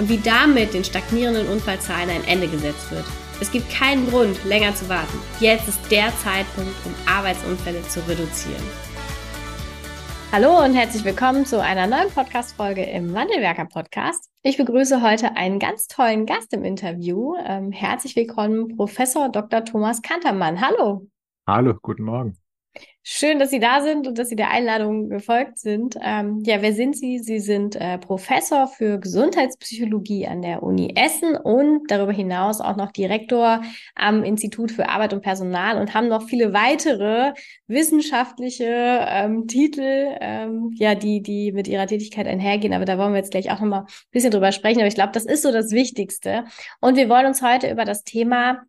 und wie damit den stagnierenden Unfallzahlen ein Ende gesetzt wird. Es gibt keinen Grund, länger zu warten. Jetzt ist der Zeitpunkt, um Arbeitsunfälle zu reduzieren. Hallo und herzlich willkommen zu einer neuen Podcast-Folge im Wandelwerker Podcast. Ich begrüße heute einen ganz tollen Gast im Interview. Ähm, herzlich willkommen, Professor Dr. Thomas Kantermann. Hallo. Hallo, guten Morgen. Schön, dass Sie da sind und dass Sie der Einladung gefolgt sind. Ähm, ja, wer sind Sie? Sie sind äh, Professor für Gesundheitspsychologie an der Uni Essen und darüber hinaus auch noch Direktor am Institut für Arbeit und Personal und haben noch viele weitere wissenschaftliche ähm, Titel, ähm, ja, die, die mit Ihrer Tätigkeit einhergehen. Aber da wollen wir jetzt gleich auch nochmal ein bisschen drüber sprechen. Aber ich glaube, das ist so das Wichtigste. Und wir wollen uns heute über das Thema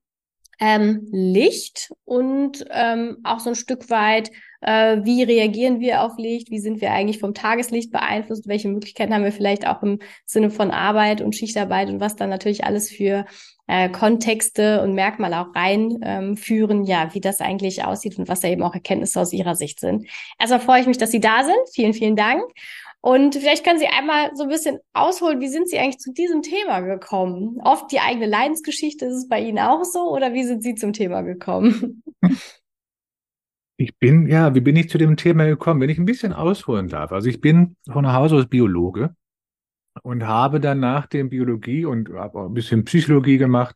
ähm, Licht und ähm, auch so ein Stück weit, äh, wie reagieren wir auf Licht, wie sind wir eigentlich vom Tageslicht beeinflusst, welche Möglichkeiten haben wir vielleicht auch im Sinne von Arbeit und Schichtarbeit und was dann natürlich alles für äh, Kontexte und Merkmale auch reinführen, ähm, ja, wie das eigentlich aussieht und was da eben auch Erkenntnisse aus Ihrer Sicht sind. Erstmal freue ich mich, dass Sie da sind. Vielen, vielen Dank. Und vielleicht können Sie einmal so ein bisschen ausholen, wie sind Sie eigentlich zu diesem Thema gekommen? Oft die eigene Leidensgeschichte, ist es bei Ihnen auch so oder wie sind Sie zum Thema gekommen? Ich bin, ja, wie bin ich zu dem Thema gekommen? Wenn ich ein bisschen ausholen darf. Also ich bin von Haus aus Biologe und habe dann nach dem Biologie und habe auch ein bisschen Psychologie gemacht,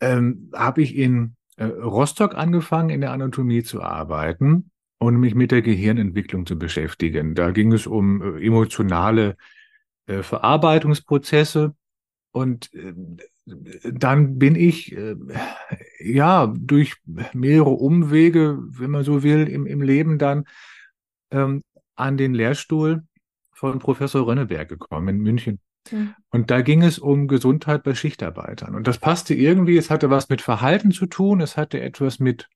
ähm, habe ich in äh, Rostock angefangen, in der Anatomie zu arbeiten und mich mit der Gehirnentwicklung zu beschäftigen. Da ging es um äh, emotionale äh, Verarbeitungsprozesse und äh, dann bin ich äh, ja durch mehrere Umwege, wenn man so will, im, im Leben dann ähm, an den Lehrstuhl von Professor Rönneberg gekommen in München. Mhm. Und da ging es um Gesundheit bei Schichtarbeitern. Und das passte irgendwie, es hatte was mit Verhalten zu tun, es hatte etwas mit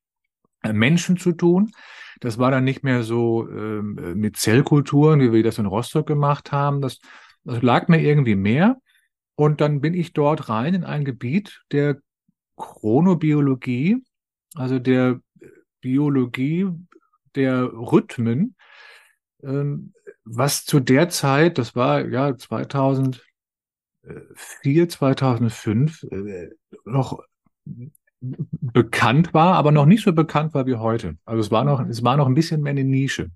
Menschen zu tun. Das war dann nicht mehr so ähm, äh, mit Zellkulturen, wie wir das in Rostock gemacht haben. Das, das lag mir irgendwie mehr. Und dann bin ich dort rein in ein Gebiet der Chronobiologie, also der Biologie der Rhythmen, ähm, was zu der Zeit, das war ja 2004, 2005, äh, noch bekannt war, aber noch nicht so bekannt war wie heute. Also es war noch, es war noch ein bisschen mehr eine Nische.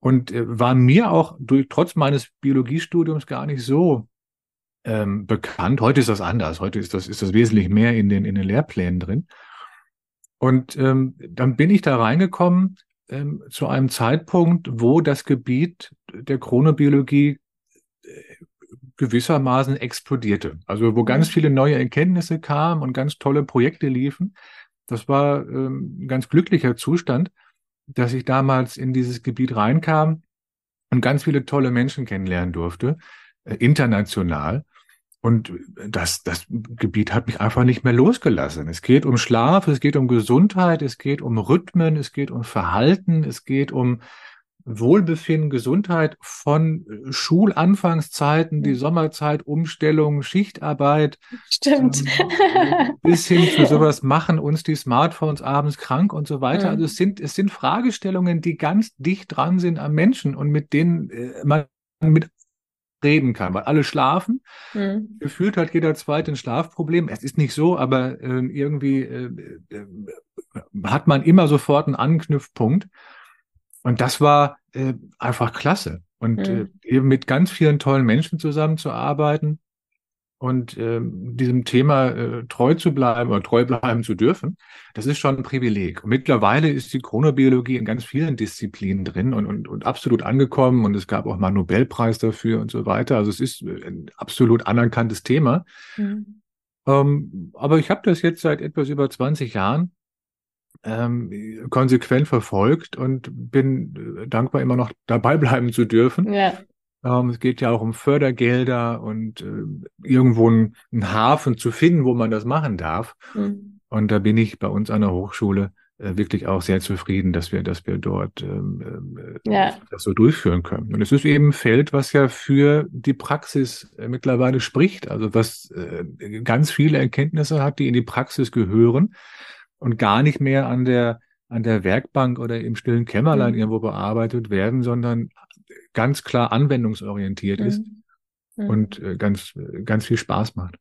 Und äh, war mir auch durch, trotz meines Biologiestudiums gar nicht so ähm, bekannt. Heute ist das anders. Heute ist das, ist das wesentlich mehr in den, in den Lehrplänen drin. Und ähm, dann bin ich da reingekommen ähm, zu einem Zeitpunkt, wo das Gebiet der Chronobiologie gewissermaßen explodierte. Also wo ganz mhm. viele neue Erkenntnisse kamen und ganz tolle Projekte liefen. Das war ähm, ein ganz glücklicher Zustand, dass ich damals in dieses Gebiet reinkam und ganz viele tolle Menschen kennenlernen durfte, äh, international. Und das, das Gebiet hat mich einfach nicht mehr losgelassen. Es geht um Schlaf, es geht um Gesundheit, es geht um Rhythmen, es geht um Verhalten, es geht um Wohlbefinden, Gesundheit von äh, Schulanfangszeiten, die Sommerzeit, Umstellung, Schichtarbeit. Stimmt. Ähm, bis hin zu sowas machen uns die Smartphones abends krank und so weiter. Mhm. Also es sind, es sind Fragestellungen, die ganz dicht dran sind am Menschen und mit denen äh, man mit reden kann, weil alle schlafen. Mhm. Gefühlt hat jeder zweite ein Schlafproblem. Es ist nicht so, aber äh, irgendwie äh, hat man immer sofort einen Anknüpfpunkt. Und das war äh, einfach klasse. Und mhm. äh, eben mit ganz vielen tollen Menschen zusammenzuarbeiten und äh, diesem Thema äh, treu zu bleiben oder treu bleiben zu dürfen, das ist schon ein Privileg. Und mittlerweile ist die Chronobiologie in ganz vielen Disziplinen drin und, und, und absolut angekommen. Und es gab auch mal einen Nobelpreis dafür und so weiter. Also es ist ein absolut anerkanntes Thema. Mhm. Ähm, aber ich habe das jetzt seit etwas über 20 Jahren ähm, konsequent verfolgt und bin äh, dankbar, immer noch dabei bleiben zu dürfen. Ja. Ähm, es geht ja auch um Fördergelder und äh, irgendwo einen, einen Hafen zu finden, wo man das machen darf. Mhm. Und da bin ich bei uns an der Hochschule äh, wirklich auch sehr zufrieden, dass wir, dass wir dort ähm, äh, ja. das so durchführen können. Und es ist eben ein Feld, was ja für die Praxis äh, mittlerweile spricht, also was äh, ganz viele Erkenntnisse hat, die in die Praxis gehören und gar nicht mehr an der an der Werkbank oder im stillen Kämmerlein mhm. irgendwo bearbeitet werden, sondern ganz klar anwendungsorientiert mhm. ist mhm. und äh, ganz ganz viel Spaß macht.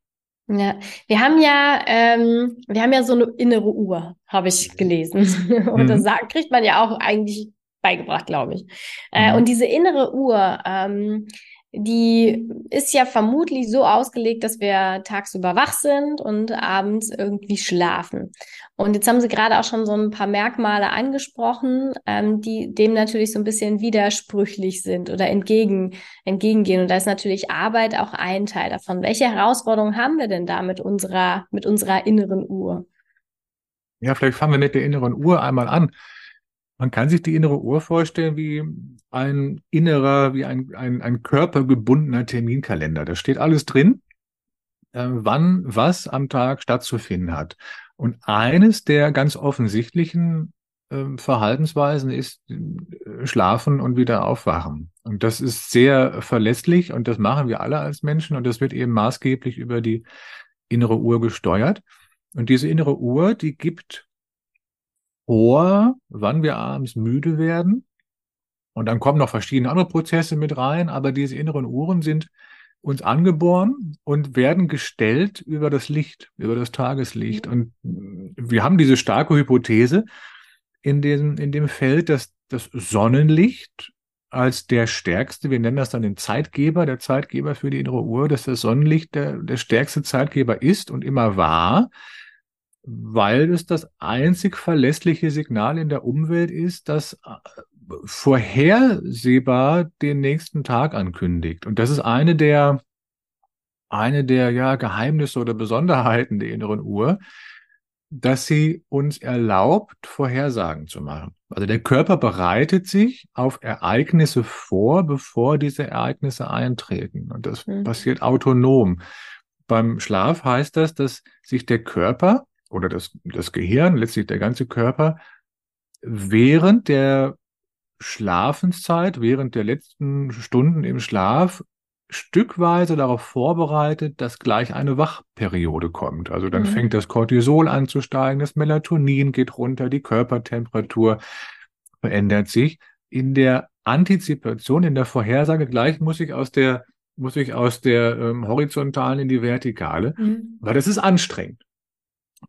Ja, wir haben ja, ähm, wir haben ja so eine innere Uhr, habe ich gelesen. Und mhm. das sagt, kriegt man ja auch eigentlich beigebracht, glaube ich. Äh, mhm. Und diese innere Uhr, ähm, die ist ja vermutlich so ausgelegt, dass wir tagsüber wach sind und abends irgendwie schlafen. Und jetzt haben Sie gerade auch schon so ein paar Merkmale angesprochen, ähm, die dem natürlich so ein bisschen widersprüchlich sind oder entgegen, entgegengehen. Und da ist natürlich Arbeit auch ein Teil davon. Welche Herausforderungen haben wir denn da mit unserer, mit unserer inneren Uhr? Ja, vielleicht fangen wir mit der inneren Uhr einmal an. Man kann sich die innere Uhr vorstellen wie ein innerer, wie ein, ein, ein körpergebundener Terminkalender. Da steht alles drin, äh, wann was am Tag stattzufinden hat. Und eines der ganz offensichtlichen äh, Verhaltensweisen ist äh, Schlafen und wieder aufwachen. Und das ist sehr verlässlich und das machen wir alle als Menschen und das wird eben maßgeblich über die innere Uhr gesteuert. Und diese innere Uhr, die gibt vor, wann wir abends müde werden. Und dann kommen noch verschiedene andere Prozesse mit rein, aber diese inneren Uhren sind uns angeboren und werden gestellt über das Licht, über das Tageslicht. Und wir haben diese starke Hypothese in dem, in dem Feld, dass das Sonnenlicht als der stärkste, wir nennen das dann den Zeitgeber, der Zeitgeber für die innere Uhr, dass das Sonnenlicht der, der stärkste Zeitgeber ist und immer war weil es das einzig verlässliche Signal in der Umwelt ist, das äh, vorhersehbar den nächsten Tag ankündigt. Und das ist eine der, eine der ja, Geheimnisse oder Besonderheiten der inneren Uhr, dass sie uns erlaubt, Vorhersagen zu machen. Also der Körper bereitet sich auf Ereignisse vor, bevor diese Ereignisse eintreten. Und das mhm. passiert autonom. Beim Schlaf heißt das, dass sich der Körper oder das, das Gehirn, letztlich der ganze Körper, während der Schlafenszeit, während der letzten Stunden im Schlaf stückweise darauf vorbereitet, dass gleich eine Wachperiode kommt. Also dann mhm. fängt das Cortisol an zu steigen, das Melatonin geht runter, die Körpertemperatur verändert sich. In der Antizipation, in der Vorhersage gleich muss ich aus der muss ich aus der ähm, horizontalen in die vertikale, mhm. weil das ist anstrengend.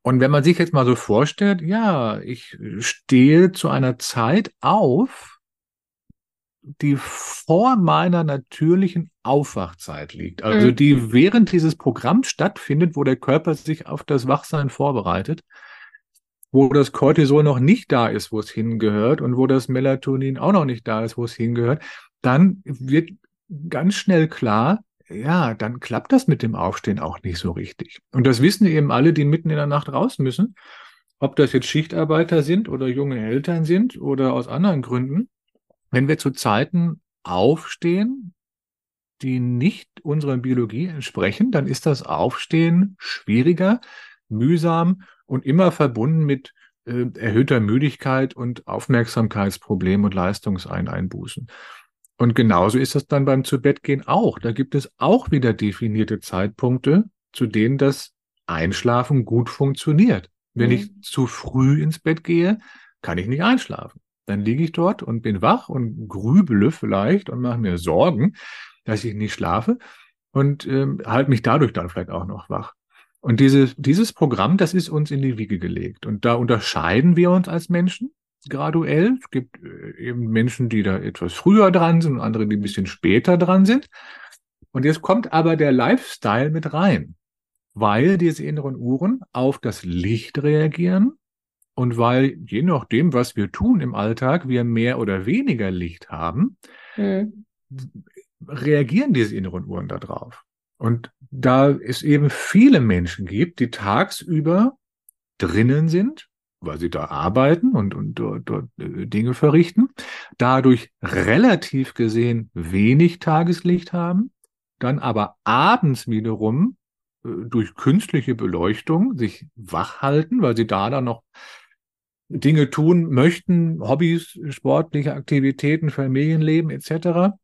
Und wenn man sich jetzt mal so vorstellt, ja, ich stehe zu einer Zeit auf, die vor meiner natürlichen Aufwachzeit liegt. Also mhm. die während dieses Programms stattfindet, wo der Körper sich auf das Wachsein vorbereitet, wo das Cortisol noch nicht da ist, wo es hingehört und wo das Melatonin auch noch nicht da ist, wo es hingehört, dann wird ganz schnell klar, ja, dann klappt das mit dem Aufstehen auch nicht so richtig. Und das wissen eben alle, die mitten in der Nacht raus müssen, ob das jetzt Schichtarbeiter sind oder junge Eltern sind oder aus anderen Gründen. Wenn wir zu Zeiten aufstehen, die nicht unserer Biologie entsprechen, dann ist das Aufstehen schwieriger, mühsam und immer verbunden mit äh, erhöhter Müdigkeit und Aufmerksamkeitsproblemen und Leistungseinbußen. Und genauso ist das dann beim Zubettgehen auch. Da gibt es auch wieder definierte Zeitpunkte, zu denen das Einschlafen gut funktioniert. Wenn mhm. ich zu früh ins Bett gehe, kann ich nicht einschlafen. Dann liege ich dort und bin wach und grübele vielleicht und mache mir Sorgen, dass ich nicht schlafe und ähm, halte mich dadurch dann vielleicht auch noch wach. Und dieses, dieses Programm, das ist uns in die Wiege gelegt. Und da unterscheiden wir uns als Menschen graduell. Es gibt äh, eben Menschen, die da etwas früher dran sind und andere, die ein bisschen später dran sind. Und jetzt kommt aber der Lifestyle mit rein, weil diese inneren Uhren auf das Licht reagieren und weil je nachdem, was wir tun im Alltag, wir mehr oder weniger Licht haben, mhm. reagieren diese inneren Uhren darauf. Und da es eben viele Menschen gibt, die tagsüber drinnen sind, weil sie da arbeiten und, und dort, dort äh, Dinge verrichten, dadurch relativ gesehen wenig Tageslicht haben, dann aber abends wiederum äh, durch künstliche Beleuchtung sich wach halten, weil sie da dann noch Dinge tun möchten, Hobbys, sportliche Aktivitäten, Familienleben etc.,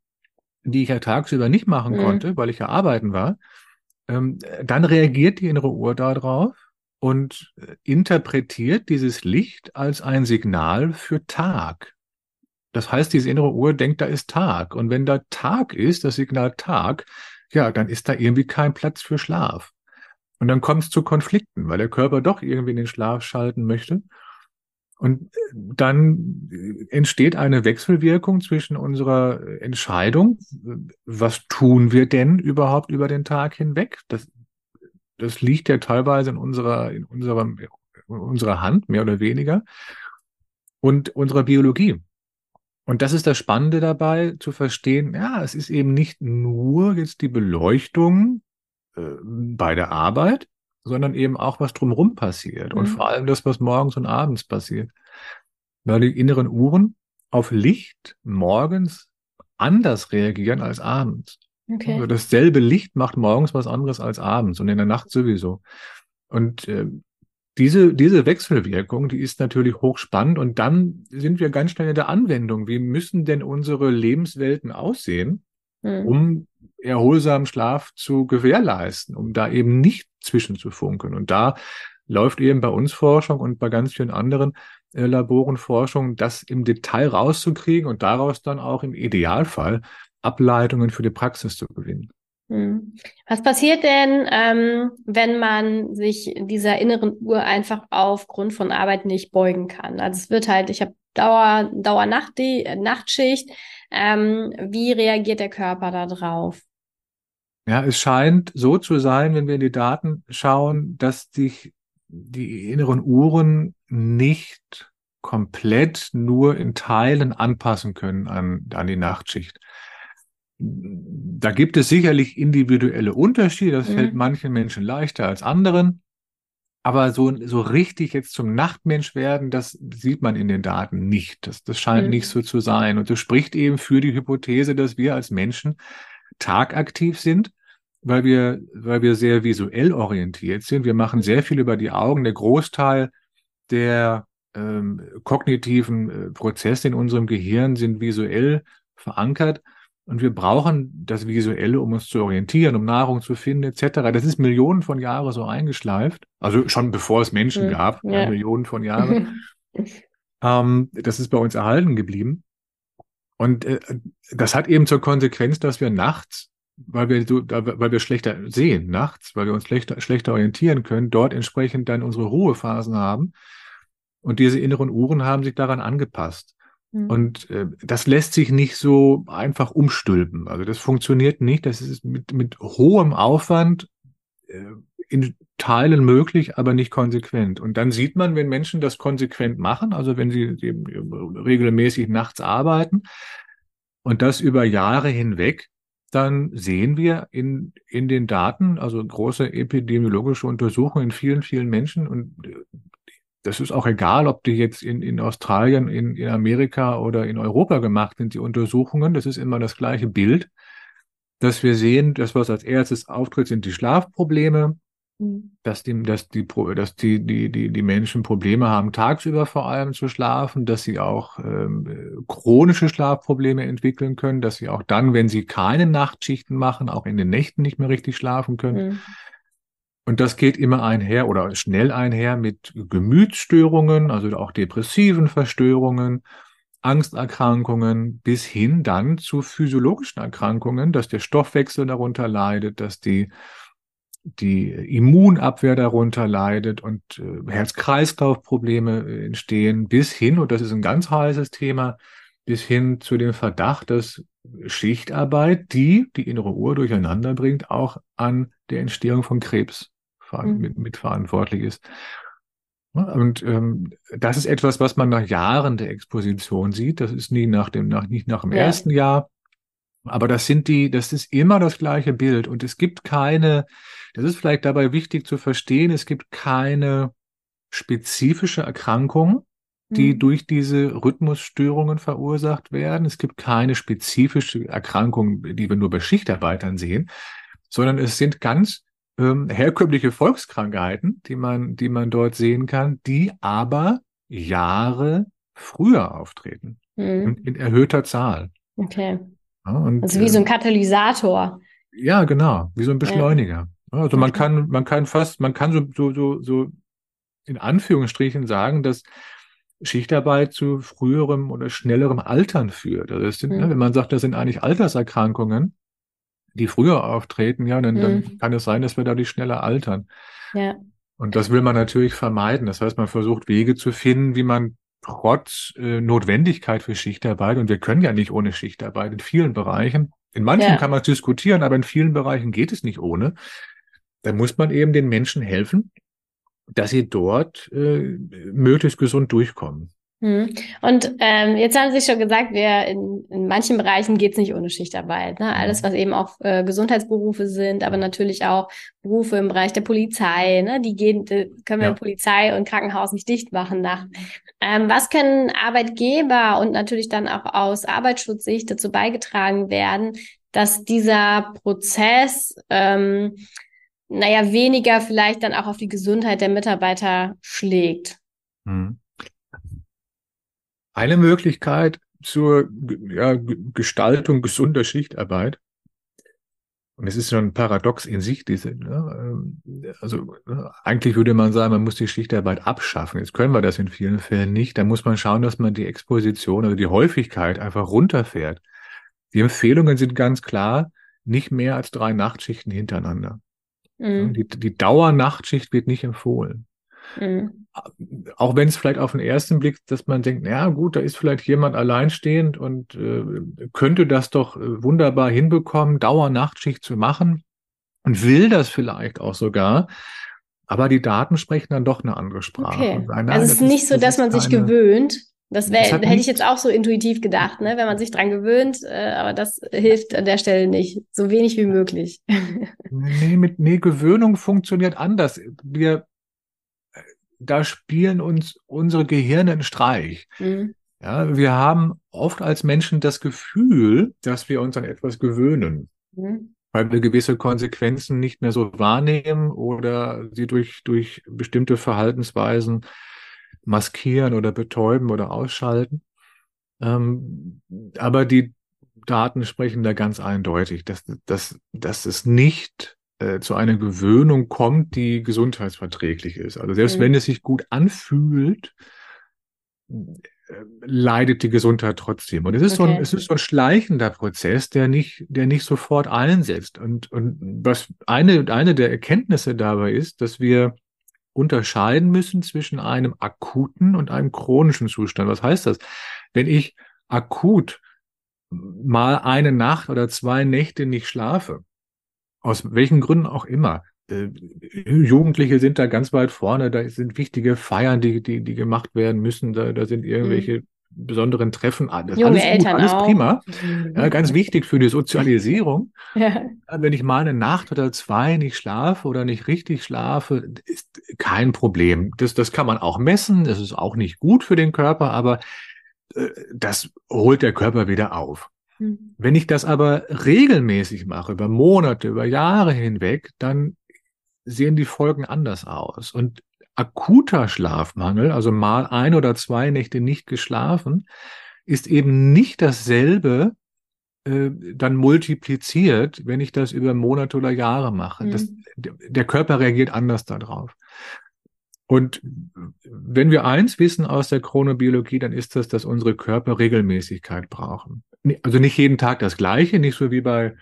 die ich ja tagsüber nicht machen mhm. konnte, weil ich ja arbeiten war, ähm, dann reagiert die innere Uhr darauf und äh, interpretiert dieses Licht als ein Signal für Tag. Das heißt, diese innere Uhr denkt, da ist Tag. Und wenn da Tag ist, das Signal Tag, ja, dann ist da irgendwie kein Platz für Schlaf. Und dann kommt es zu Konflikten, weil der Körper doch irgendwie in den Schlaf schalten möchte. Und dann entsteht eine Wechselwirkung zwischen unserer Entscheidung, was tun wir denn überhaupt über den Tag hinweg? Das, das liegt ja teilweise in unserer, in unserer, in unserer Hand, mehr oder weniger, und unserer Biologie. Und das ist das Spannende dabei, zu verstehen, ja, es ist eben nicht nur jetzt die Beleuchtung äh, bei der Arbeit, sondern eben auch, was drumherum passiert. Mhm. Und vor allem das, was morgens und abends passiert. Weil die inneren Uhren auf Licht morgens anders reagieren als abends. Okay. Also dasselbe Licht macht morgens was anderes als abends und in der Nacht sowieso. Und äh, diese, diese Wechselwirkung, die ist natürlich hochspannend und dann sind wir ganz schnell in der Anwendung. Wie müssen denn unsere Lebenswelten aussehen, mhm. um erholsamen Schlaf zu gewährleisten, um da eben nicht zwischenzufunken. Und da läuft eben bei uns Forschung und bei ganz vielen anderen äh, Laboren Forschung, das im Detail rauszukriegen und daraus dann auch im Idealfall Ableitungen für die Praxis zu gewinnen. Hm. Was passiert denn, ähm, wenn man sich dieser inneren Uhr einfach aufgrund von Arbeit nicht beugen kann? Also es wird halt, ich habe Dauer, Dauer Nacht, die Nachtschicht. Ähm, wie reagiert der Körper da drauf? Ja, es scheint so zu sein, wenn wir in die Daten schauen, dass sich die inneren Uhren nicht komplett nur in Teilen anpassen können an, an die Nachtschicht. Da gibt es sicherlich individuelle Unterschiede. Das mhm. fällt manchen Menschen leichter als anderen. Aber so, so richtig jetzt zum Nachtmensch werden, das sieht man in den Daten nicht. Das, das scheint mhm. nicht so zu sein. Und das spricht eben für die Hypothese, dass wir als Menschen tagaktiv sind, weil wir, weil wir sehr visuell orientiert sind. Wir machen sehr viel über die Augen. Der Großteil der ähm, kognitiven äh, Prozesse in unserem Gehirn sind visuell verankert. Und wir brauchen das Visuelle, um uns zu orientieren, um Nahrung zu finden, etc. Das ist Millionen von Jahren so eingeschleift. Also schon bevor es Menschen mhm. gab, ja. Millionen von Jahren. ähm, das ist bei uns erhalten geblieben. Und äh, das hat eben zur Konsequenz, dass wir nachts, weil wir so, weil wir schlechter sehen nachts, weil wir uns schlechter, schlechter orientieren können, dort entsprechend dann unsere Ruhephasen haben. Und diese inneren Uhren haben sich daran angepasst. Mhm. Und äh, das lässt sich nicht so einfach umstülpen. Also das funktioniert nicht. Das ist mit, mit hohem Aufwand äh, in Teilen möglich, aber nicht konsequent. Und dann sieht man, wenn Menschen das konsequent machen, also wenn sie eben regelmäßig nachts arbeiten und das über Jahre hinweg, dann sehen wir in, in den Daten, also große epidemiologische Untersuchungen in vielen, vielen Menschen und äh, das ist auch egal, ob die jetzt in, in Australien, in, in Amerika oder in Europa gemacht sind, die Untersuchungen. Das ist immer das gleiche Bild, dass wir sehen, das, was als erstes auftritt, sind die Schlafprobleme, mhm. dass die, dass die, dass die, die, die, die Menschen Probleme haben, tagsüber vor allem zu schlafen, dass sie auch ähm, chronische Schlafprobleme entwickeln können, dass sie auch dann, wenn sie keine Nachtschichten machen, auch in den Nächten nicht mehr richtig schlafen können. Mhm und das geht immer einher oder schnell einher mit Gemütsstörungen, also auch depressiven Verstörungen, Angsterkrankungen bis hin dann zu physiologischen Erkrankungen, dass der Stoffwechsel darunter leidet, dass die, die Immunabwehr darunter leidet und äh, Herz-Kreislauf-Probleme äh, entstehen, bis hin, und das ist ein ganz heißes Thema, bis hin zu dem Verdacht, dass Schichtarbeit, die die innere Uhr durcheinander bringt, auch an der Entstehung von Krebs. Mit, mitverantwortlich ist. Und ähm, das ist etwas, was man nach Jahren der Exposition sieht. Das ist nie nach dem, nach, nicht nach dem ja. ersten Jahr. Aber das sind die, das ist immer das gleiche Bild. Und es gibt keine, das ist vielleicht dabei wichtig zu verstehen, es gibt keine spezifische Erkrankungen, die mhm. durch diese Rhythmusstörungen verursacht werden. Es gibt keine spezifische Erkrankung, die wir nur bei Schichtarbeitern sehen, sondern es sind ganz ähm, herkömmliche Volkskrankheiten, die man, die man dort sehen kann, die aber Jahre früher auftreten, mhm. in, in, erhöhter Zahl. Okay. Ja, und, also wie so ein ähm, Katalysator. Ja, genau, wie so ein Beschleuniger. Ja. Also man kann, man kann fast, man kann so, so, so, so in Anführungsstrichen sagen, dass Schichtarbeit zu früherem oder schnellerem Altern führt. Also es sind, mhm. ne, wenn man sagt, das sind eigentlich Alterserkrankungen, die früher auftreten, ja, dann, mhm. dann kann es sein, dass wir dadurch schneller altern. Ja. Und das will man natürlich vermeiden. Das heißt, man versucht Wege zu finden, wie man trotz äh, Notwendigkeit für Schichtarbeit, und wir können ja nicht ohne Schichtarbeit in vielen Bereichen, in manchen ja. kann man es diskutieren, aber in vielen Bereichen geht es nicht ohne. Da muss man eben den Menschen helfen, dass sie dort äh, möglichst gesund durchkommen. Hm. Und ähm, jetzt haben Sie schon gesagt, wir in, in manchen Bereichen geht's nicht ohne Schichtarbeit. Ne? Alles, was eben auch äh, Gesundheitsberufe sind, aber natürlich auch Berufe im Bereich der Polizei. Ne? Die gehen, die können wir ja. Polizei und Krankenhaus nicht dicht machen nach. Ähm, was können Arbeitgeber und natürlich dann auch aus Arbeitsschutzsicht dazu beigetragen werden, dass dieser Prozess ähm, naja, weniger vielleicht dann auch auf die Gesundheit der Mitarbeiter schlägt. Hm. Eine Möglichkeit zur ja, Gestaltung gesunder Schichtarbeit, und es ist schon ein Paradox in sich, diese, ne, ähm, also ne, eigentlich würde man sagen, man muss die Schichtarbeit abschaffen. Jetzt können wir das in vielen Fällen nicht. Da muss man schauen, dass man die Exposition, also die Häufigkeit einfach runterfährt. Die Empfehlungen sind ganz klar, nicht mehr als drei Nachtschichten hintereinander. Mhm. Die, die Dauernachtschicht wird nicht empfohlen. Mhm. Auch wenn es vielleicht auf den ersten Blick, dass man denkt, na gut, da ist vielleicht jemand alleinstehend und äh, könnte das doch äh, wunderbar hinbekommen, Dauernachtschicht zu machen und will das vielleicht auch sogar. Aber die Daten sprechen dann doch eine andere Sprache. Okay. Sagen, also es ist nicht so, dass man sich gewöhnt. Das, wär, das hätte ich jetzt auch so intuitiv gedacht, ne? wenn man sich dran gewöhnt, äh, aber das hilft an der Stelle nicht. So wenig wie möglich. nee, mit, nee, Gewöhnung funktioniert anders. Wir, da spielen uns unsere Gehirne einen Streich. Mhm. Ja, wir haben oft als Menschen das Gefühl, dass wir uns an etwas gewöhnen. Mhm weil wir gewisse Konsequenzen nicht mehr so wahrnehmen oder sie durch, durch bestimmte Verhaltensweisen maskieren oder betäuben oder ausschalten. Ähm, aber die Daten sprechen da ganz eindeutig, dass, dass, dass es nicht äh, zu einer Gewöhnung kommt, die gesundheitsverträglich ist. Also selbst mhm. wenn es sich gut anfühlt, äh, leidet die Gesundheit trotzdem. Und es ist okay. so ein, es ist so ein schleichender Prozess, der nicht, der nicht sofort einsetzt. Und, und was eine, eine der Erkenntnisse dabei ist, dass wir unterscheiden müssen zwischen einem akuten und einem chronischen Zustand. Was heißt das? Wenn ich akut mal eine Nacht oder zwei Nächte nicht schlafe, aus welchen Gründen auch immer, äh, Jugendliche sind da ganz weit vorne, da sind wichtige Feiern, die, die, die gemacht werden müssen, da, da sind irgendwelche mhm besonderen Treffen. Das Junge alles Eltern gut, alles auch. prima. Ja, ganz wichtig für die Sozialisierung. ja. Wenn ich mal eine Nacht oder zwei nicht schlafe oder nicht richtig schlafe, ist kein Problem. Das, das kann man auch messen. Das ist auch nicht gut für den Körper, aber äh, das holt der Körper wieder auf. Mhm. Wenn ich das aber regelmäßig mache, über Monate, über Jahre hinweg, dann sehen die Folgen anders aus. Und akuter Schlafmangel, also mal ein oder zwei Nächte nicht geschlafen, ist eben nicht dasselbe äh, dann multipliziert, wenn ich das über Monate oder Jahre mache. Mhm. Das, der Körper reagiert anders darauf. Und wenn wir eins wissen aus der Chronobiologie, dann ist das, dass unsere Körper Regelmäßigkeit brauchen. Also nicht jeden Tag das Gleiche, nicht so wie bei,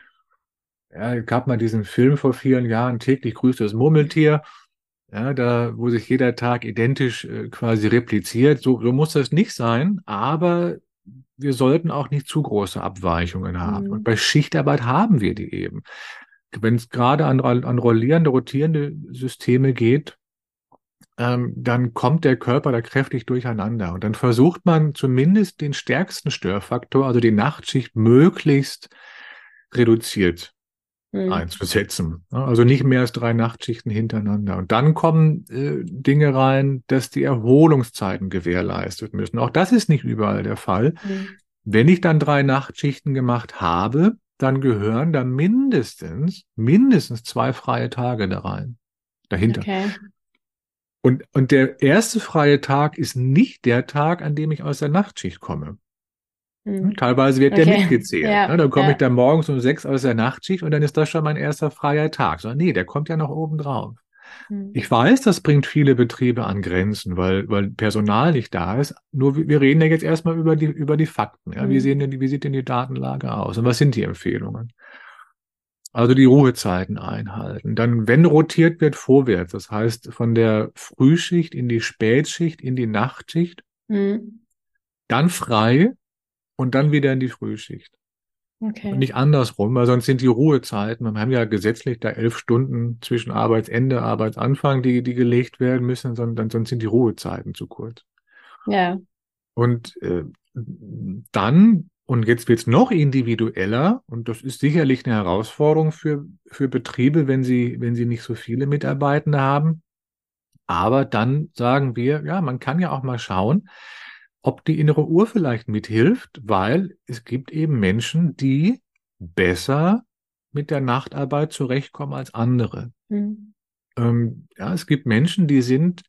ja, gab mal diesen Film vor vielen Jahren, täglich grüßt das Murmeltier ja, da, wo sich jeder Tag identisch äh, quasi repliziert. So, so muss das nicht sein, aber wir sollten auch nicht zu große Abweichungen haben. Mhm. Und bei Schichtarbeit haben wir die eben. Wenn es gerade an, an rollierende, rotierende Systeme geht, ähm, dann kommt der Körper da kräftig durcheinander. Und dann versucht man zumindest den stärksten Störfaktor, also die Nachtschicht, möglichst reduziert mhm. einzusetzen. Also nicht mehr als drei Nachtschichten hintereinander. Und dann kommen äh, Dinge rein, dass die Erholungszeiten gewährleistet müssen. Auch das ist nicht überall der Fall. Mhm. Wenn ich dann drei Nachtschichten gemacht habe, dann gehören da mindestens, mindestens zwei freie Tage da rein. Dahinter. Okay. Und, und der erste freie Tag ist nicht der Tag, an dem ich aus der Nachtschicht komme. Mhm. Teilweise wird okay. der mitgezählt. Ja. Ne? Dann komme ja. ich da morgens um sechs aus der Nachtschicht und dann ist das schon mein erster freier Tag. So, nee, der kommt ja noch oben drauf. Mhm. Ich weiß, das bringt viele Betriebe an Grenzen, weil, weil Personal nicht da ist. Nur wir reden ja jetzt erstmal über die, über die Fakten. Ja? Mhm. Wie, sehen denn, wie sieht denn die Datenlage aus und was sind die Empfehlungen? Also die Ruhezeiten einhalten. Dann, wenn rotiert wird, vorwärts. Das heißt, von der Frühschicht in die Spätschicht, in die Nachtschicht. Mhm. Dann frei und dann wieder in die Frühschicht. Okay. Und nicht andersrum, weil sonst sind die Ruhezeiten, wir haben ja gesetzlich da elf Stunden zwischen Arbeitsende, Arbeitsanfang, die, die gelegt werden müssen, sondern sonst sind die Ruhezeiten zu kurz. Ja. Und äh, dann und jetzt wird es noch individueller und das ist sicherlich eine Herausforderung für, für Betriebe, wenn sie, wenn sie nicht so viele Mitarbeitende haben. Aber dann sagen wir, ja, man kann ja auch mal schauen, ob die innere Uhr vielleicht mithilft, weil es gibt eben Menschen, die besser mit der Nachtarbeit zurechtkommen als andere. Mhm. Ähm, ja, es gibt Menschen, die sind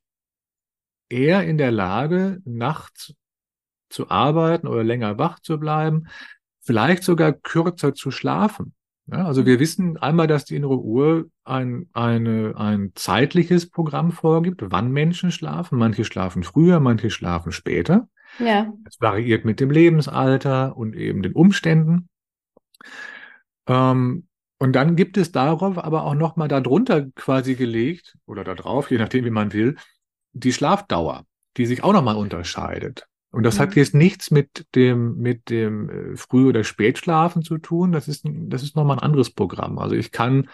eher in der Lage, nachts zu arbeiten oder länger wach zu bleiben, vielleicht sogar kürzer zu schlafen. Ja, also wir wissen einmal, dass die innere Uhr ein, eine, ein zeitliches Programm vorgibt, wann Menschen schlafen. Manche schlafen früher, manche schlafen später. Ja. Es variiert mit dem Lebensalter und eben den Umständen. Ähm, und dann gibt es darauf aber auch nochmal darunter quasi gelegt, oder da drauf, je nachdem, wie man will, die Schlafdauer, die sich auch nochmal unterscheidet. Und das mhm. hat jetzt nichts mit dem, mit dem äh, Früh- oder Spätschlafen zu tun. Das ist, das ist nochmal ein anderes Programm. Also ich kann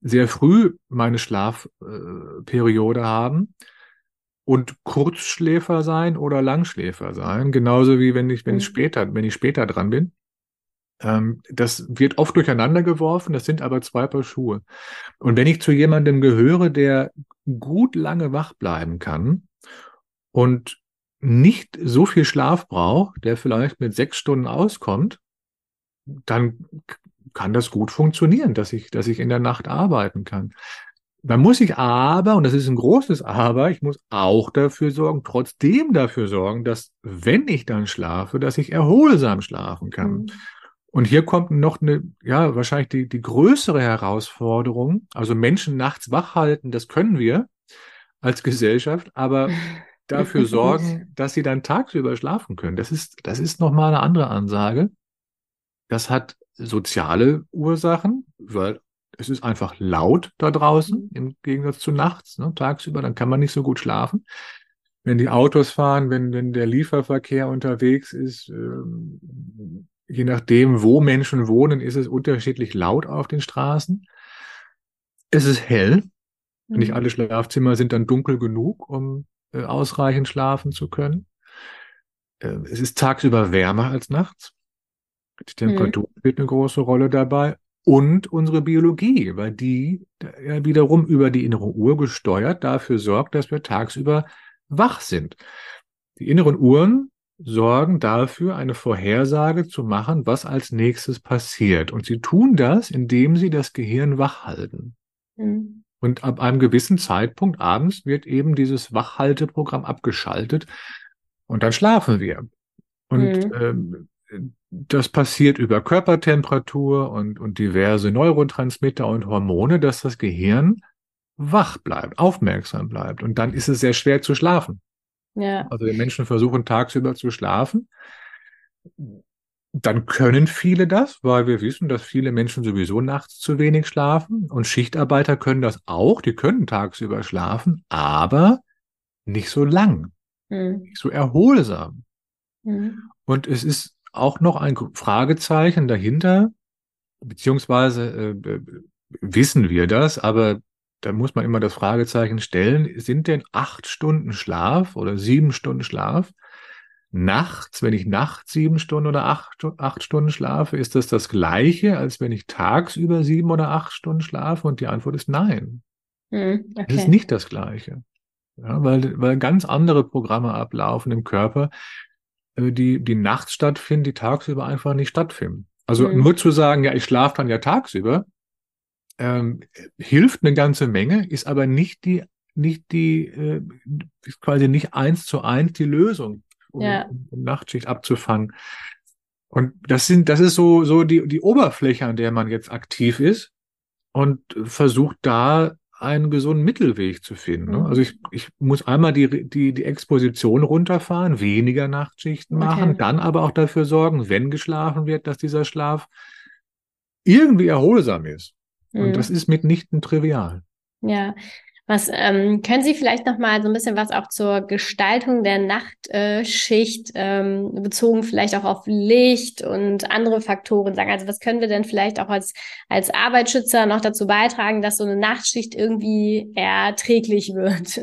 sehr früh meine Schlafperiode äh, haben und Kurzschläfer sein oder Langschläfer sein. Genauso wie wenn ich, wenn ich mhm. später, wenn ich später dran bin. Ähm, das wird oft durcheinander geworfen. Das sind aber zwei Paar Schuhe. Und wenn ich zu jemandem gehöre, der gut lange wach bleiben kann und nicht so viel Schlaf braucht, der vielleicht mit sechs Stunden auskommt, dann kann das gut funktionieren, dass ich, dass ich in der Nacht arbeiten kann. Dann muss ich aber, und das ist ein großes Aber, ich muss auch dafür sorgen, trotzdem dafür sorgen, dass, wenn ich dann schlafe, dass ich erholsam schlafen kann. Mhm. Und hier kommt noch eine, ja, wahrscheinlich die, die größere Herausforderung. Also Menschen nachts wach halten, das können wir als Gesellschaft, aber dafür sorgen, dass sie dann tagsüber schlafen können. Das ist, das ist nochmal eine andere Ansage. Das hat soziale Ursachen, weil es ist einfach laut da draußen im Gegensatz zu nachts, ne, tagsüber, dann kann man nicht so gut schlafen. Wenn die Autos fahren, wenn, wenn der Lieferverkehr unterwegs ist, ähm, je nachdem, wo Menschen wohnen, ist es unterschiedlich laut auf den Straßen. Es ist hell. Mhm. Nicht alle Schlafzimmer sind dann dunkel genug, um ausreichend schlafen zu können. Äh, es ist tagsüber wärmer als nachts. Die Temperatur mhm. spielt eine große Rolle dabei. Und unsere Biologie, weil die ja wiederum über die innere Uhr gesteuert dafür sorgt, dass wir tagsüber wach sind. Die inneren Uhren sorgen dafür, eine Vorhersage zu machen, was als nächstes passiert. Und sie tun das, indem sie das Gehirn wach halten. Mhm. Und ab einem gewissen Zeitpunkt abends wird eben dieses Wachhalteprogramm abgeschaltet und dann schlafen wir. Und mhm. ähm, das passiert über Körpertemperatur und, und diverse Neurotransmitter und Hormone, dass das Gehirn wach bleibt, aufmerksam bleibt. Und dann ist es sehr schwer zu schlafen. Ja. Also die Menschen versuchen tagsüber zu schlafen dann können viele das, weil wir wissen, dass viele Menschen sowieso nachts zu wenig schlafen und Schichtarbeiter können das auch, die können tagsüber schlafen, aber nicht so lang, mhm. nicht so erholsam. Mhm. Und es ist auch noch ein Fragezeichen dahinter, beziehungsweise äh, wissen wir das, aber da muss man immer das Fragezeichen stellen, sind denn acht Stunden Schlaf oder sieben Stunden Schlaf nachts, wenn ich nachts sieben Stunden oder acht, acht Stunden schlafe, ist das das gleiche, als wenn ich tagsüber sieben oder acht Stunden schlafe? Und die Antwort ist nein. Hm, okay. Es ist nicht das gleiche. Ja, weil, weil ganz andere Programme ablaufen im Körper, äh, die, die nachts stattfinden, die tagsüber einfach nicht stattfinden. Also Hm. nur zu sagen, ja, ich schlafe dann ja tagsüber, ähm, hilft eine ganze Menge, ist aber nicht die, nicht die, äh, ist quasi nicht eins zu eins die Lösung, um, Ja. um Nachtschicht abzufangen. Und das sind, das ist so, so die, die Oberfläche, an der man jetzt aktiv ist und versucht da einen gesunden Mittelweg zu finden. Ne? Mhm. Also ich, ich muss einmal die, die, die Exposition runterfahren, weniger Nachtschichten machen, Okay. dann aber auch dafür sorgen, wenn geschlafen wird, dass dieser Schlaf irgendwie erholsam ist. Und Hm. das ist mitnichten trivial. Ja, was ähm, können Sie vielleicht noch mal so ein bisschen was auch zur Gestaltung der Nachtschicht äh, Schicht, ähm, bezogen vielleicht auch auf Licht und andere Faktoren sagen? Also was können wir denn vielleicht auch als als Arbeitsschützer noch dazu beitragen, dass so eine Nachtschicht irgendwie erträglich wird?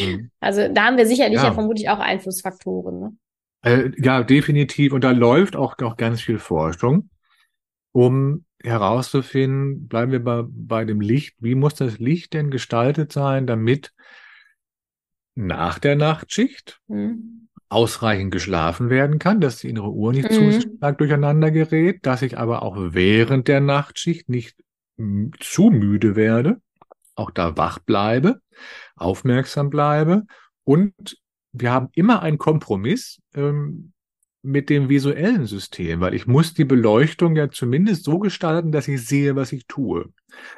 Mhm. Also da haben wir sicherlich ja, Ja. vermutlich auch Einflussfaktoren. Ne? Äh, ja, definitiv. Und da läuft auch noch ganz viel Forschung, um herauszufinden, bleiben wir bei, bei dem Licht, wie muss das Licht denn gestaltet sein, damit nach der Nachtschicht Hm. ausreichend geschlafen werden kann, dass die innere Uhr nicht Mhm. zu stark durcheinander gerät, dass ich aber auch während der Nachtschicht nicht zu müde werde, auch da wach bleibe, aufmerksam bleibe und wir haben immer einen Kompromiss ähm, mit dem visuellen System, weil ich muss die Beleuchtung ja zumindest so gestalten, dass ich sehe, was ich tue.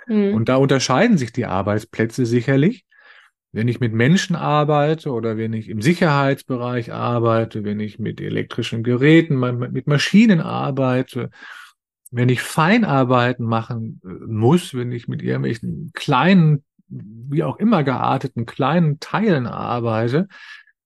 Hm. Und da unterscheiden sich die Arbeitsplätze sicherlich. Wenn ich mit Menschen arbeite oder wenn ich im Sicherheitsbereich arbeite, wenn ich mit elektrischen Geräten, mit Maschinen arbeite, wenn ich Feinarbeiten machen äh, muss, wenn ich mit irgendwelchen kleinen, wie auch immer gearteten kleinen Teilen arbeite,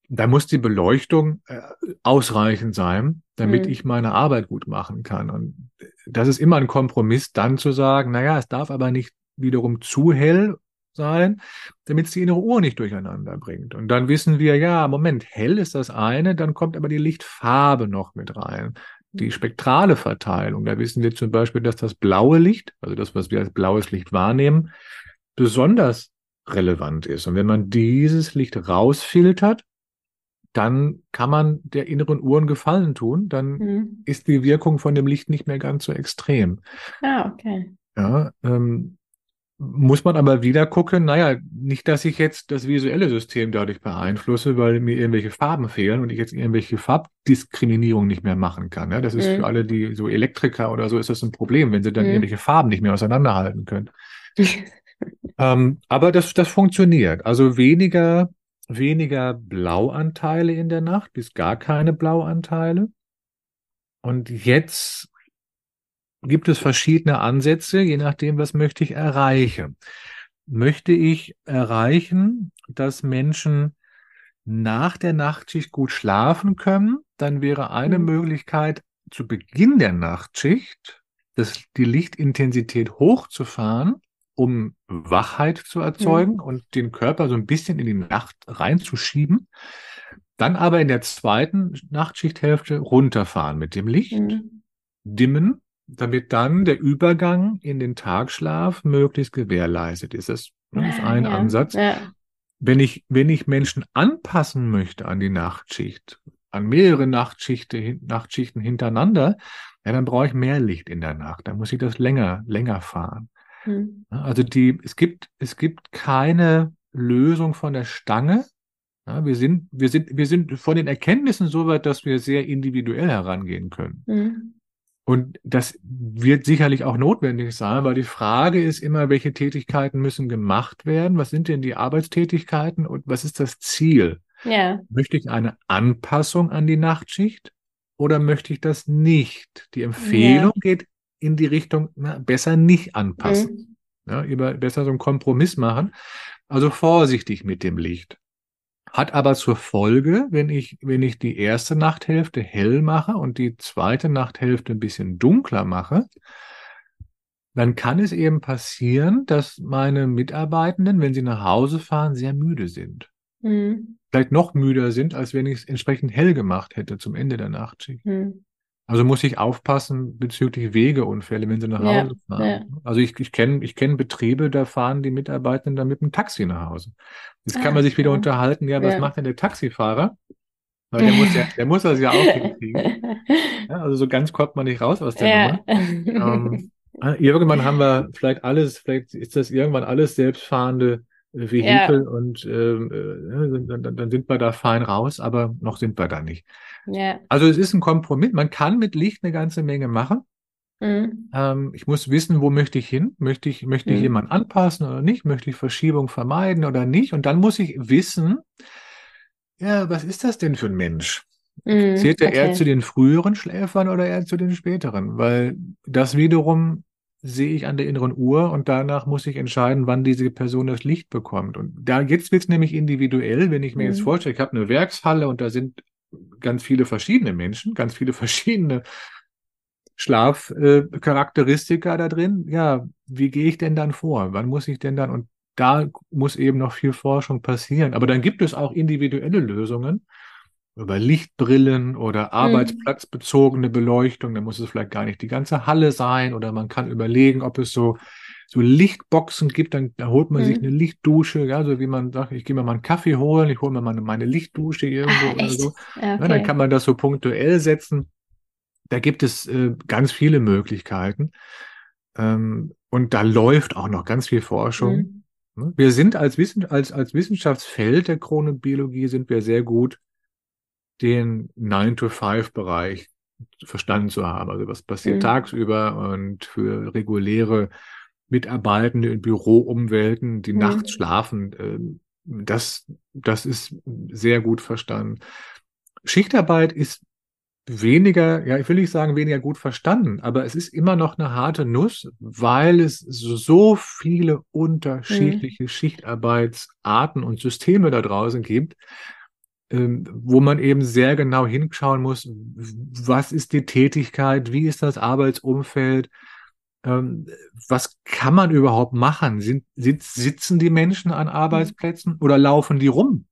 da muss die Beleuchtung äh, ausreichend sein, damit Hm. ich meine Arbeit gut machen kann. Und das ist immer ein Kompromiss, dann zu sagen, naja, es darf aber nicht wiederum zu hell sein, damit es die innere Uhr nicht durcheinander bringt. Und dann wissen wir, ja, Moment, hell ist das eine, dann kommt aber die Lichtfarbe noch mit rein. Die spektrale Verteilung, da wissen wir zum Beispiel, dass das blaue Licht, also das, was wir als blaues Licht wahrnehmen, besonders relevant ist. Und wenn man dieses Licht rausfiltert, dann kann man der inneren Uhr einen Gefallen tun, dann Hm. ist die Wirkung von dem Licht nicht mehr ganz so extrem. Ah, okay. Ja, ähm, muss man aber wieder gucken, naja, nicht, dass ich jetzt das visuelle System dadurch beeinflusse, weil mir irgendwelche Farben fehlen und ich jetzt irgendwelche Farbdiskriminierung nicht mehr machen kann. Ja, das ist Mhm. für alle, die so Elektriker oder so, ist das ein Problem, wenn sie dann Mhm. irgendwelche Farben nicht mehr auseinanderhalten können. Ähm, aber das, das funktioniert. Also weniger, weniger Blauanteile in der Nacht, bis gar keine Blauanteile. Und jetzt gibt es verschiedene Ansätze, je nachdem, was möchte ich erreichen. Möchte ich erreichen, dass Menschen nach der Nachtschicht gut schlafen können, dann wäre eine Mhm. Möglichkeit, zu Beginn der Nachtschicht das, die Lichtintensität hochzufahren, um Wachheit zu erzeugen und den Körper so ein bisschen in die Nacht reinzuschieben. Dann aber in der zweiten Nachtschichthälfte runterfahren mit dem Licht, Hm. dimmen, damit dann der Übergang in den Tagschlaf möglichst gewährleistet ist. Das ist ein ja. Ansatz. Ja. Wenn ich, wenn ich Menschen anpassen möchte an die Nachtschicht, an mehrere Nachtschichte, Nachtschichten hintereinander, ja, dann brauche ich mehr Licht in der Nacht. Dann muss ich das länger, länger fahren. Hm. Ja, Also die, es gibt, es gibt keine Lösung von der Stange. Ja, wir sind, wir sind, wir sind von den Erkenntnissen so weit, dass wir sehr individuell herangehen können. Hm. Und das wird sicherlich auch notwendig sein, weil die Frage ist immer, welche Tätigkeiten müssen gemacht werden? Was sind denn die Arbeitstätigkeiten und was ist das Ziel? Ja. Möchte ich eine Anpassung an die Nachtschicht oder möchte ich das nicht? Die Empfehlung geht in die Richtung, na, besser nicht anpassen. Hm. Ja, über, besser so einen Kompromiss machen. Also vorsichtig mit dem Licht. Hat aber zur Folge, wenn ich, wenn ich die erste Nachthälfte hell mache und die zweite Nachthälfte ein bisschen dunkler mache, dann kann es eben passieren, dass meine Mitarbeitenden, wenn sie nach Hause fahren, sehr müde sind. Mhm. vielleicht noch müder sind, als wenn ich es entsprechend hell gemacht hätte zum Ende der Nachtschicht. Mhm. Also muss ich aufpassen bezüglich Wegeunfälle, wenn sie nach Ja, Hause fahren. ja. Also ich, ich kenne ich kenn Betriebe, da fahren die Mitarbeitenden dann mit dem Taxi nach Hause. Jetzt kann Ah, man sich wieder ja. unterhalten, ja, was macht denn der Taxifahrer? Weil der muss ja, der muss das ja auch hinkriegen. Also so ganz kommt man nicht raus aus der. Nummer. Ähm, äh, irgendwann haben wir vielleicht alles, vielleicht ist das irgendwann alles selbstfahrende äh, Vehikel und ähm, äh, dann, dann sind wir da fein raus, aber noch sind wir da nicht. Ja. Also es ist ein Kompromiss. Man kann mit Licht eine ganze Menge machen. Mhm. Ähm, ich muss wissen, wo möchte ich hin? Möchte ich, möchte ich Mhm. jemanden anpassen oder nicht? Möchte ich Verschiebung vermeiden oder nicht? Und dann muss ich wissen, ja, was ist das denn für ein Mensch? Mhm. Zählt er eher Okay. zu den früheren Schläfern oder eher zu den späteren? Weil das wiederum sehe ich an der inneren Uhr und danach muss ich entscheiden, wann diese Person das Licht bekommt. Und da jetzt wird es nämlich individuell, wenn ich mir jetzt Mhm. vorstelle, ich habe eine Werkshalle und da sind ganz viele verschiedene Menschen, ganz viele verschiedene Schlafcharakteristika da drin. Ja, wie gehe ich denn dann vor? Wann muss ich denn dann? Und da muss eben noch viel Forschung passieren. Aber dann gibt es auch individuelle Lösungen über Lichtbrillen oder arbeitsplatzbezogene Beleuchtung. Da muss es vielleicht gar nicht die ganze Halle sein oder man kann überlegen, ob es so so Lichtboxen gibt, dann da holt man sich Mhm. eine Lichtdusche, ja, so wie man sagt, ich gehe mir mal einen Kaffee holen, ich hole mir mal eine, meine Lichtdusche irgendwo Ah, oder so. Ja, Ja, dann okay. kann man das so punktuell setzen. Da gibt es äh, ganz viele Möglichkeiten. Ähm, und da läuft auch noch ganz viel Forschung. Mhm. Ne? Wir sind als, Wissen, als, als Wissenschaftsfeld der Chronobiologie sind wir sehr gut, den 9-to-5-Bereich verstanden zu haben. Also was passiert Mhm. tagsüber und für reguläre Mitarbeitende in Büroumwelten, die Mhm. nachts schlafen, ähm, das, das ist sehr gut verstanden. Schichtarbeit ist weniger, ja, ich will nicht sagen weniger gut verstanden, aber es ist immer noch eine harte Nuss, weil es so viele unterschiedliche Schichtarbeitsarten und Systeme da draußen gibt, ähm, wo man eben sehr genau hinschauen muss, was ist die Tätigkeit, wie ist das Arbeitsumfeld, ähm, was kann man überhaupt machen? Sind, sit- sitzen die Menschen an Arbeitsplätzen oder laufen die rum?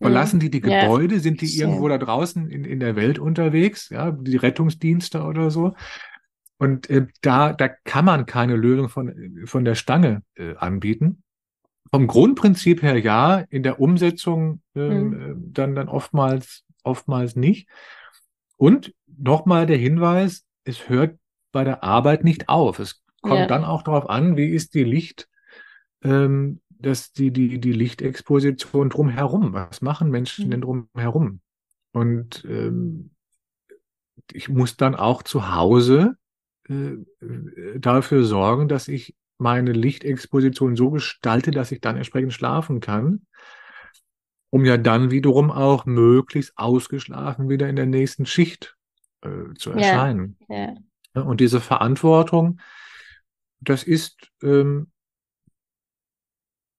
Verlassen die die Mhm. Ja, Gebäude? Sind die irgendwo da draußen in, in der Welt unterwegs? Ja, die Rettungsdienste oder so? Und äh, da, da kann man keine Lösung von, von der Stange äh, anbieten. Vom Grundprinzip her ja, in der Umsetzung ähm, Mhm. äh, dann, dann oftmals, oftmals nicht. Und nochmal der Hinweis, es hört bei der Arbeit nicht auf. Es kommt Ja. dann auch darauf an, wie ist die Licht, ähm, dass die, die, die Lichtexposition drumherum. Was machen Menschen Mhm. denn drumherum? Und ähm, ich muss dann auch zu Hause äh, äh, dafür sorgen, dass ich meine Lichtexposition so gestalte, dass ich dann entsprechend schlafen kann, um ja dann wiederum auch möglichst ausgeschlafen wieder in der nächsten Schicht äh, zu erscheinen. Ja. Ja, Und diese Verantwortung, das ist, ähm,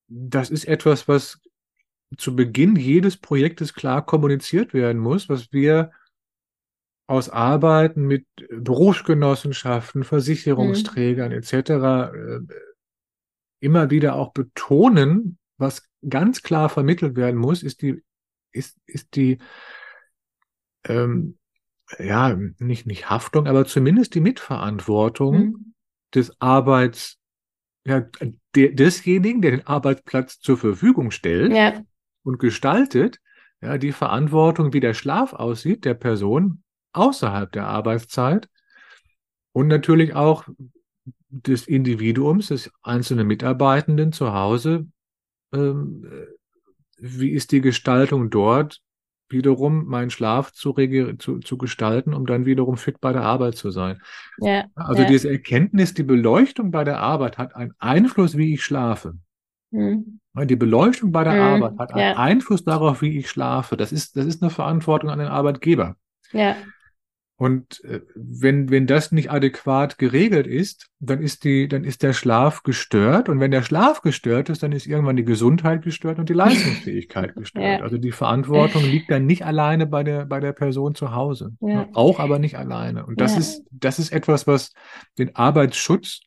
das ist etwas, was zu Beginn jedes Projektes klar kommuniziert werden muss, was wir aus Arbeiten mit Berufsgenossenschaften, Versicherungsträgern etc. äh, immer wieder auch betonen, was ganz klar vermittelt werden muss, ist die, ist, ist die, ähm, ja, nicht, nicht Haftung, aber zumindest die Mitverantwortung Mhm. des Arbeits, ja, de, desjenigen, der den Arbeitsplatz zur Verfügung stellt Ja. und gestaltet, ja, die Verantwortung, wie der Schlaf aussieht, der Person außerhalb der Arbeitszeit und natürlich auch des Individuums, des einzelnen Mitarbeitenden zu Hause. Ähm, äh, wie ist die Gestaltung dort, wiederum meinen Schlaf zu, zu, zu gestalten, um dann wiederum fit bei der Arbeit zu sein? Ja. Also Ja. diese Erkenntnis, die Beleuchtung bei der Arbeit hat einen Einfluss, wie ich schlafe. Mhm. Die Beleuchtung bei der Mhm, Arbeit hat einen ja. Einfluss darauf, wie ich schlafe. Das ist, das ist eine Verantwortung an den Arbeitgeber. Ja. Und äh, wenn, wenn das nicht adäquat geregelt ist, dann ist die, dann ist der Schlaf gestört. Und wenn der Schlaf gestört ist, dann ist irgendwann die Gesundheit gestört und die Leistungsfähigkeit gestört. Ja. Also die Verantwortung liegt dann nicht alleine bei der, bei der Person zu Hause. Ja. Auch aber nicht alleine. Und das Ja. ist, das ist etwas, was den Arbeitsschutz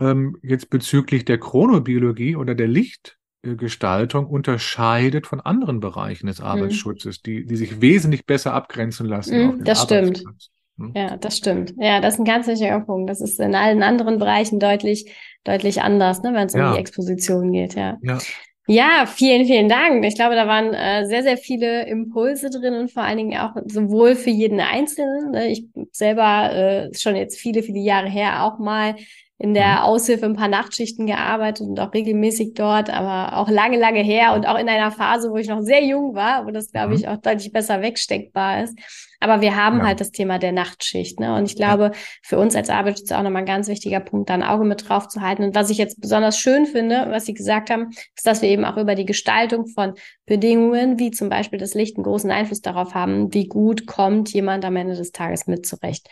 ähm, jetzt bezüglich der Chronobiologie oder der Licht Gestaltung unterscheidet von anderen Bereichen des mhm. Arbeitsschutzes, die, die sich wesentlich besser abgrenzen lassen mhm, das stimmt. Hm? Ja, das stimmt. Ja, das ist ein ganz wichtiger Punkt. Das ist in allen anderen Bereichen deutlich, deutlich anders, ne, wenn es ja. um die Exposition geht, ja. ja. Ja, vielen, vielen Dank. Ich glaube, da waren äh, sehr, sehr viele Impulse drin und vor allen Dingen auch sowohl für jeden Einzelnen. Ne? Ich selber äh, schon jetzt viele, viele Jahre her auch mal in der mhm. Aushilfe ein paar Nachtschichten gearbeitet und auch regelmäßig dort, aber auch lange, lange her und auch in einer Phase, wo ich noch sehr jung war, wo das, glaube ich, mhm. auch deutlich besser wegsteckbar ist. Aber wir haben ja. halt das Thema der Nachtschicht. Ne? Und ich glaube, ja. für uns als Arbeitsschützer auch nochmal ein ganz wichtiger Punkt, da ein Auge mit drauf zu halten. Und was ich jetzt besonders schön finde, was Sie gesagt haben, ist, dass wir eben auch über die Gestaltung von Bedingungen, wie zum Beispiel das Licht, einen großen Einfluss darauf haben, wie gut kommt jemand am Ende des Tages mit zurecht.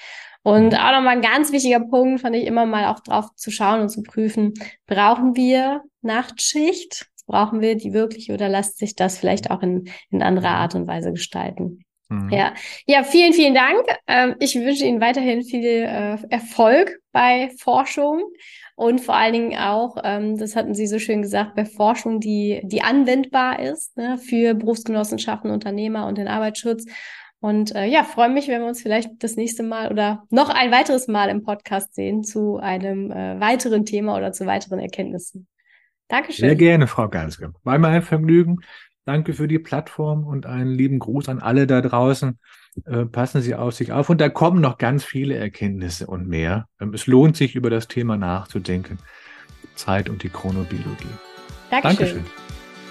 Und auch nochmal ein ganz wichtiger Punkt, fand ich immer mal auch drauf zu schauen und zu prüfen, brauchen wir Nachtschicht? Brauchen wir die wirklich oder lässt sich das vielleicht auch in, in anderer Art und Weise gestalten? Mhm. Ja. ja, vielen, vielen Dank. Ähm, ich wünsche Ihnen weiterhin viel äh, Erfolg bei Forschung und vor allen Dingen auch, ähm, das hatten Sie so schön gesagt, bei Forschung, die, die anwendbar ist ne, für Berufsgenossenschaften, Unternehmer und den Arbeitsschutz. Und äh, ja, freue mich, wenn wir uns vielleicht das nächste Mal oder noch ein weiteres Mal im Podcast sehen zu einem äh, weiteren Thema oder zu weiteren Erkenntnissen. Dankeschön. Sehr gerne, Frau Ganske. War mir ein Vergnügen. Danke für die Plattform und einen lieben Gruß an alle da draußen. Äh, passen Sie auf sich auf. Und da kommen noch ganz viele Erkenntnisse und mehr. Ähm, es lohnt sich, über das Thema nachzudenken. Zeit und die Chronobiologie. Dankeschön. Dankeschön.